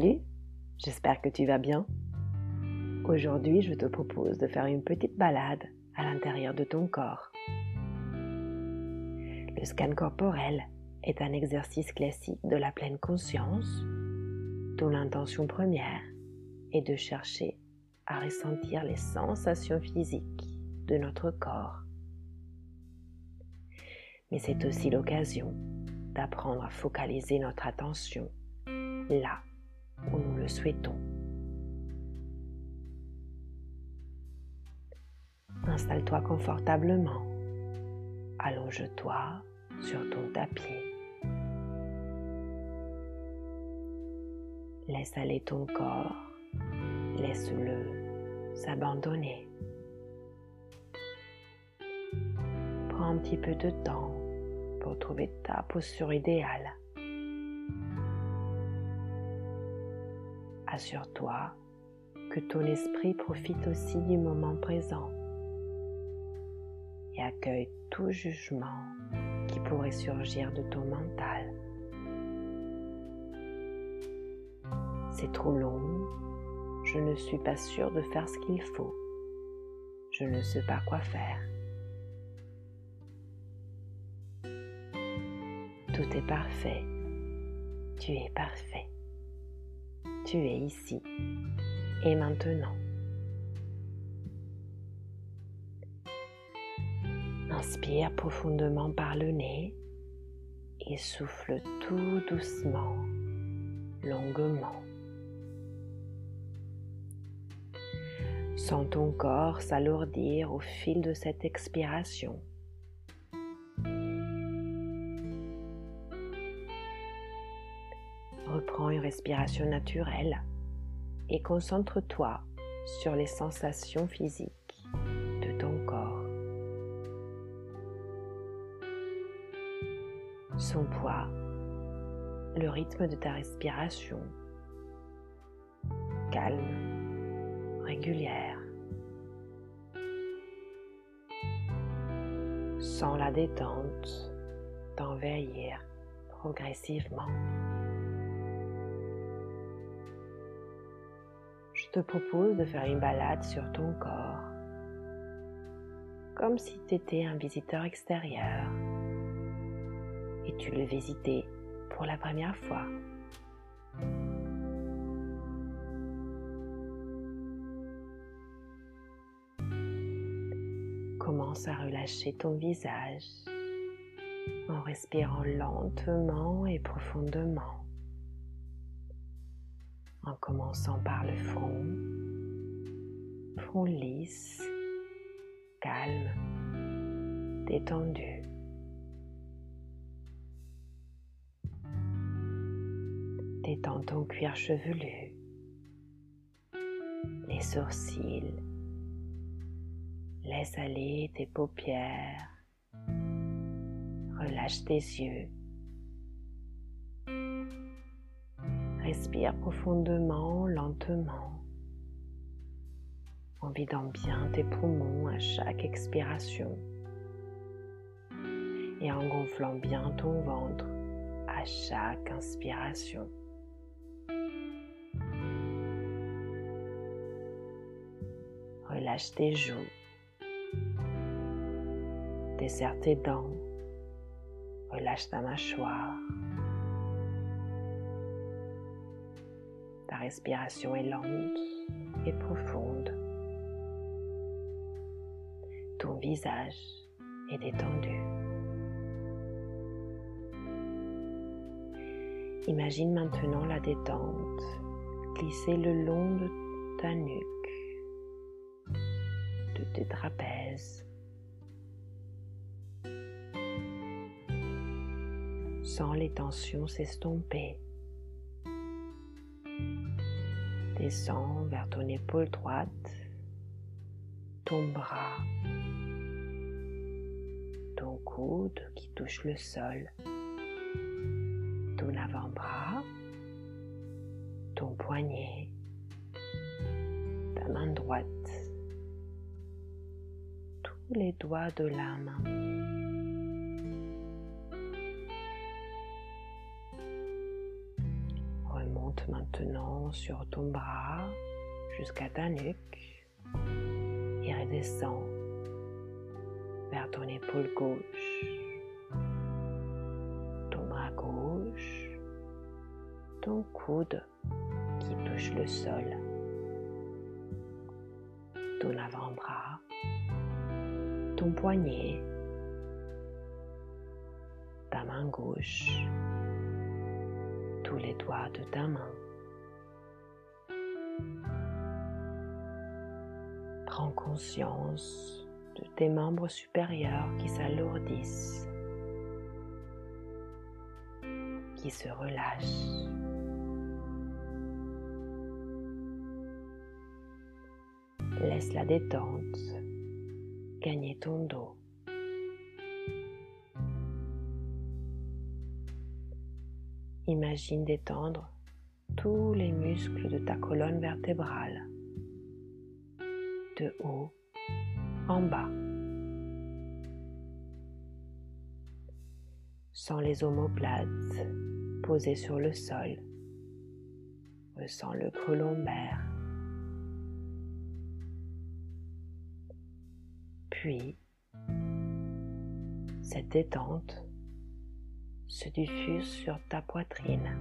Salut, j'espère que tu vas bien. Aujourd'hui, je te propose de faire une petite balade à l'intérieur de ton corps. Le scan corporel est un exercice classique de la pleine conscience dont l'intention première est de chercher à ressentir les sensations physiques de notre corps. Mais c'est aussi l'occasion d'apprendre à focaliser notre attention là où nous le souhaitons. Installe-toi confortablement. Allonge-toi sur ton tapis. Laisse aller ton corps. Laisse-le s'abandonner. Prends un petit peu de temps pour trouver ta posture idéale. Assure-toi que ton esprit profite aussi du moment présent et accueille tout jugement qui pourrait surgir de ton mental. C'est trop long, je ne suis pas sûre de faire ce qu'il faut, je ne sais pas quoi faire. Tout est parfait, tu es parfait, tu es ici et maintenant. Inspire profondément par le nez et souffle tout doucement, longuement. Sens ton corps s'alourdir au fil de cette expiration. Respiration naturelle et concentre-toi sur les sensations physiques de ton corps. son poids, le rythme de ta respiration, calme, régulière. Sans la détente t'envahir progressivement. Je te propose de faire une balade sur ton corps, comme si tu étais un visiteur extérieur. Et tu le visitais pour la première fois. Commence à relâcher ton visage en respirant lentement et profondément, en commençant par le front, front lisse, calme, détendu. Détends ton cuir chevelu, les sourcils, laisse aller tes paupières, relâche tes yeux. Respire profondément, lentement, en vidant bien tes poumons à chaque expiration et en gonflant bien ton ventre à chaque inspiration. Relâche tes joues, desserre tes dents, relâche ta mâchoire. Ta respiration est lente et profonde. Ton visage est détendu. Imagine maintenant la détente glisser le long de ta nuque tes trapèzes. Sens les tensions s'estomper. Descends vers ton épaule droite, ton bras, ton coude qui touche le sol, ton avant-bras, ton poignet, ta main droite les doigts de la main. Maintenant sur ton bras jusqu'à ta nuque et redescend vers ton épaule gauche, ton bras gauche, ton coude qui touche le sol, ton avant-bras, ton poignet, ta main gauche, tous les doigts de ta main. Prends conscience de tes membres supérieurs qui s'alourdissent, qui se relâchent. Laisse la détente gagner ton dos. Imagine détendre tous les muscles de ta colonne vertébrale, de haut en bas. Sans les omoplates posés sur le sol, ressens le creux lombaire. Puis, cette détente se diffuse sur ta poitrine,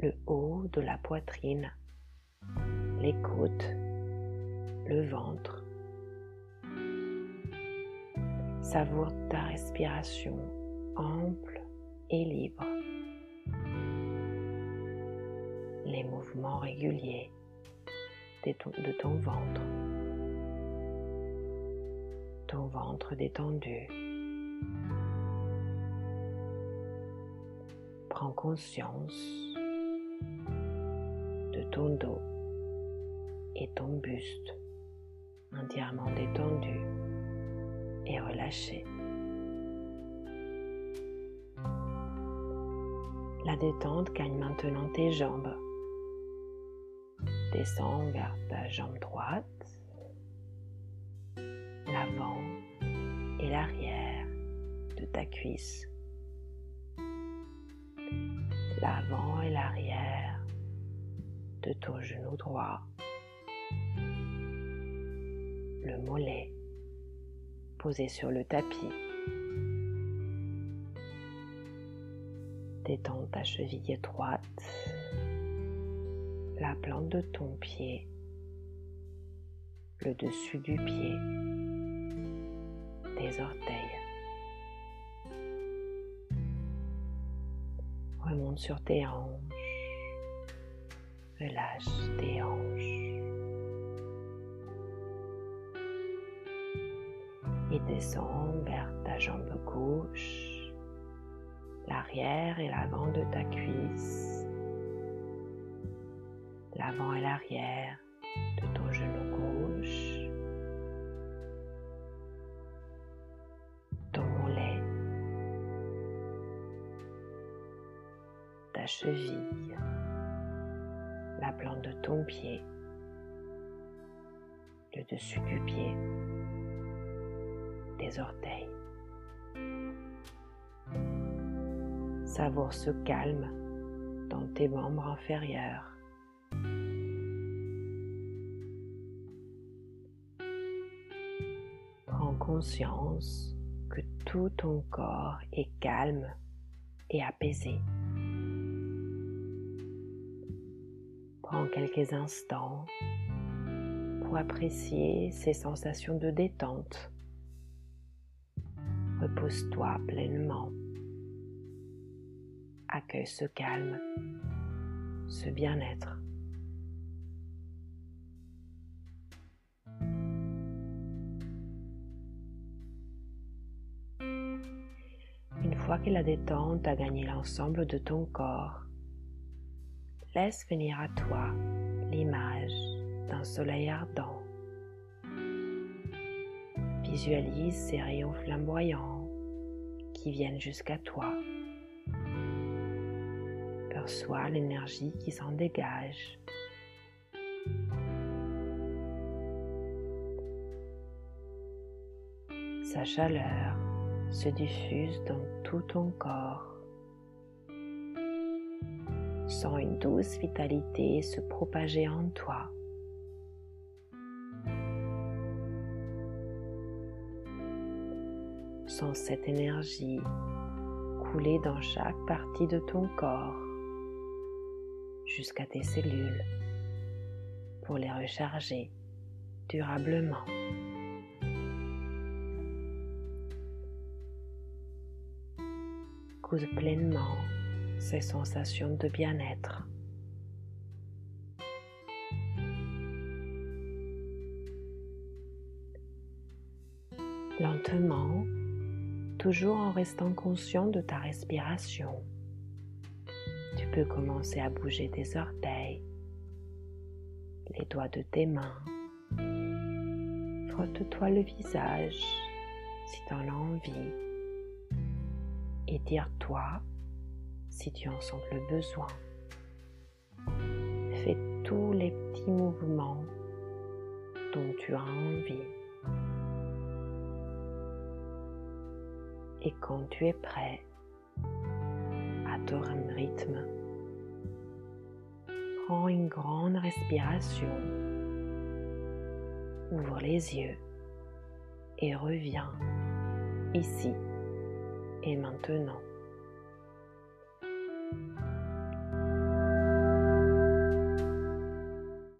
le haut de la poitrine, les côtes, le ventre. Savoure ta respiration ample et libre, les mouvements réguliers de ton ventre, ton ventre détendu. Conscience de ton dos et ton buste entièrement détendu et relâché. La détente gagne maintenant tes jambes. Descends vers ta jambe droite, l'avant et l'arrière de ta cuisse l'avant et l'arrière de ton genou droit, le mollet posé sur le tapis. Détends ta cheville étroite, la plante de ton pied, le dessus du pied, tes orteils. Remonte sur tes hanches, relâche tes hanches. Et descends vers ta jambe gauche, l'arrière et l'avant de ta cuisse, l'avant et l'arrière cheville, la plante de ton pied, le dessus du pied, tes orteils. Savoure ce calme dans tes membres inférieurs. Prends conscience que tout ton corps est calme et apaisé. Quelques instants pour apprécier ces sensations de détente. Repose-toi pleinement. Accueille ce calme, ce bien-être. Une fois que la détente a gagné l'ensemble de ton corps, laisse venir à toi l'image d'un soleil ardent. Visualise ces rayons flamboyants qui viennent jusqu'à toi. Perçois l'énergie qui s'en dégage. Sa chaleur se diffuse dans tout ton corps Sens une douce vitalité se propager en toi. Sens cette énergie couler dans chaque partie de ton corps jusqu'à tes cellules pour les recharger durablement. Goûte pleinement ces sensations de bien-être. Lentement, toujours en restant conscient de ta respiration, tu peux commencer à bouger tes orteils, les doigts de tes mains. Frotte-toi le visage si tu en as envie. Étire-toi si tu en sens le besoin. Fais tous les petits mouvements dont tu as envie. Et quand tu es prêt, à ton rythme, prends une grande respiration, ouvre les yeux et reviens ici et maintenant. thank you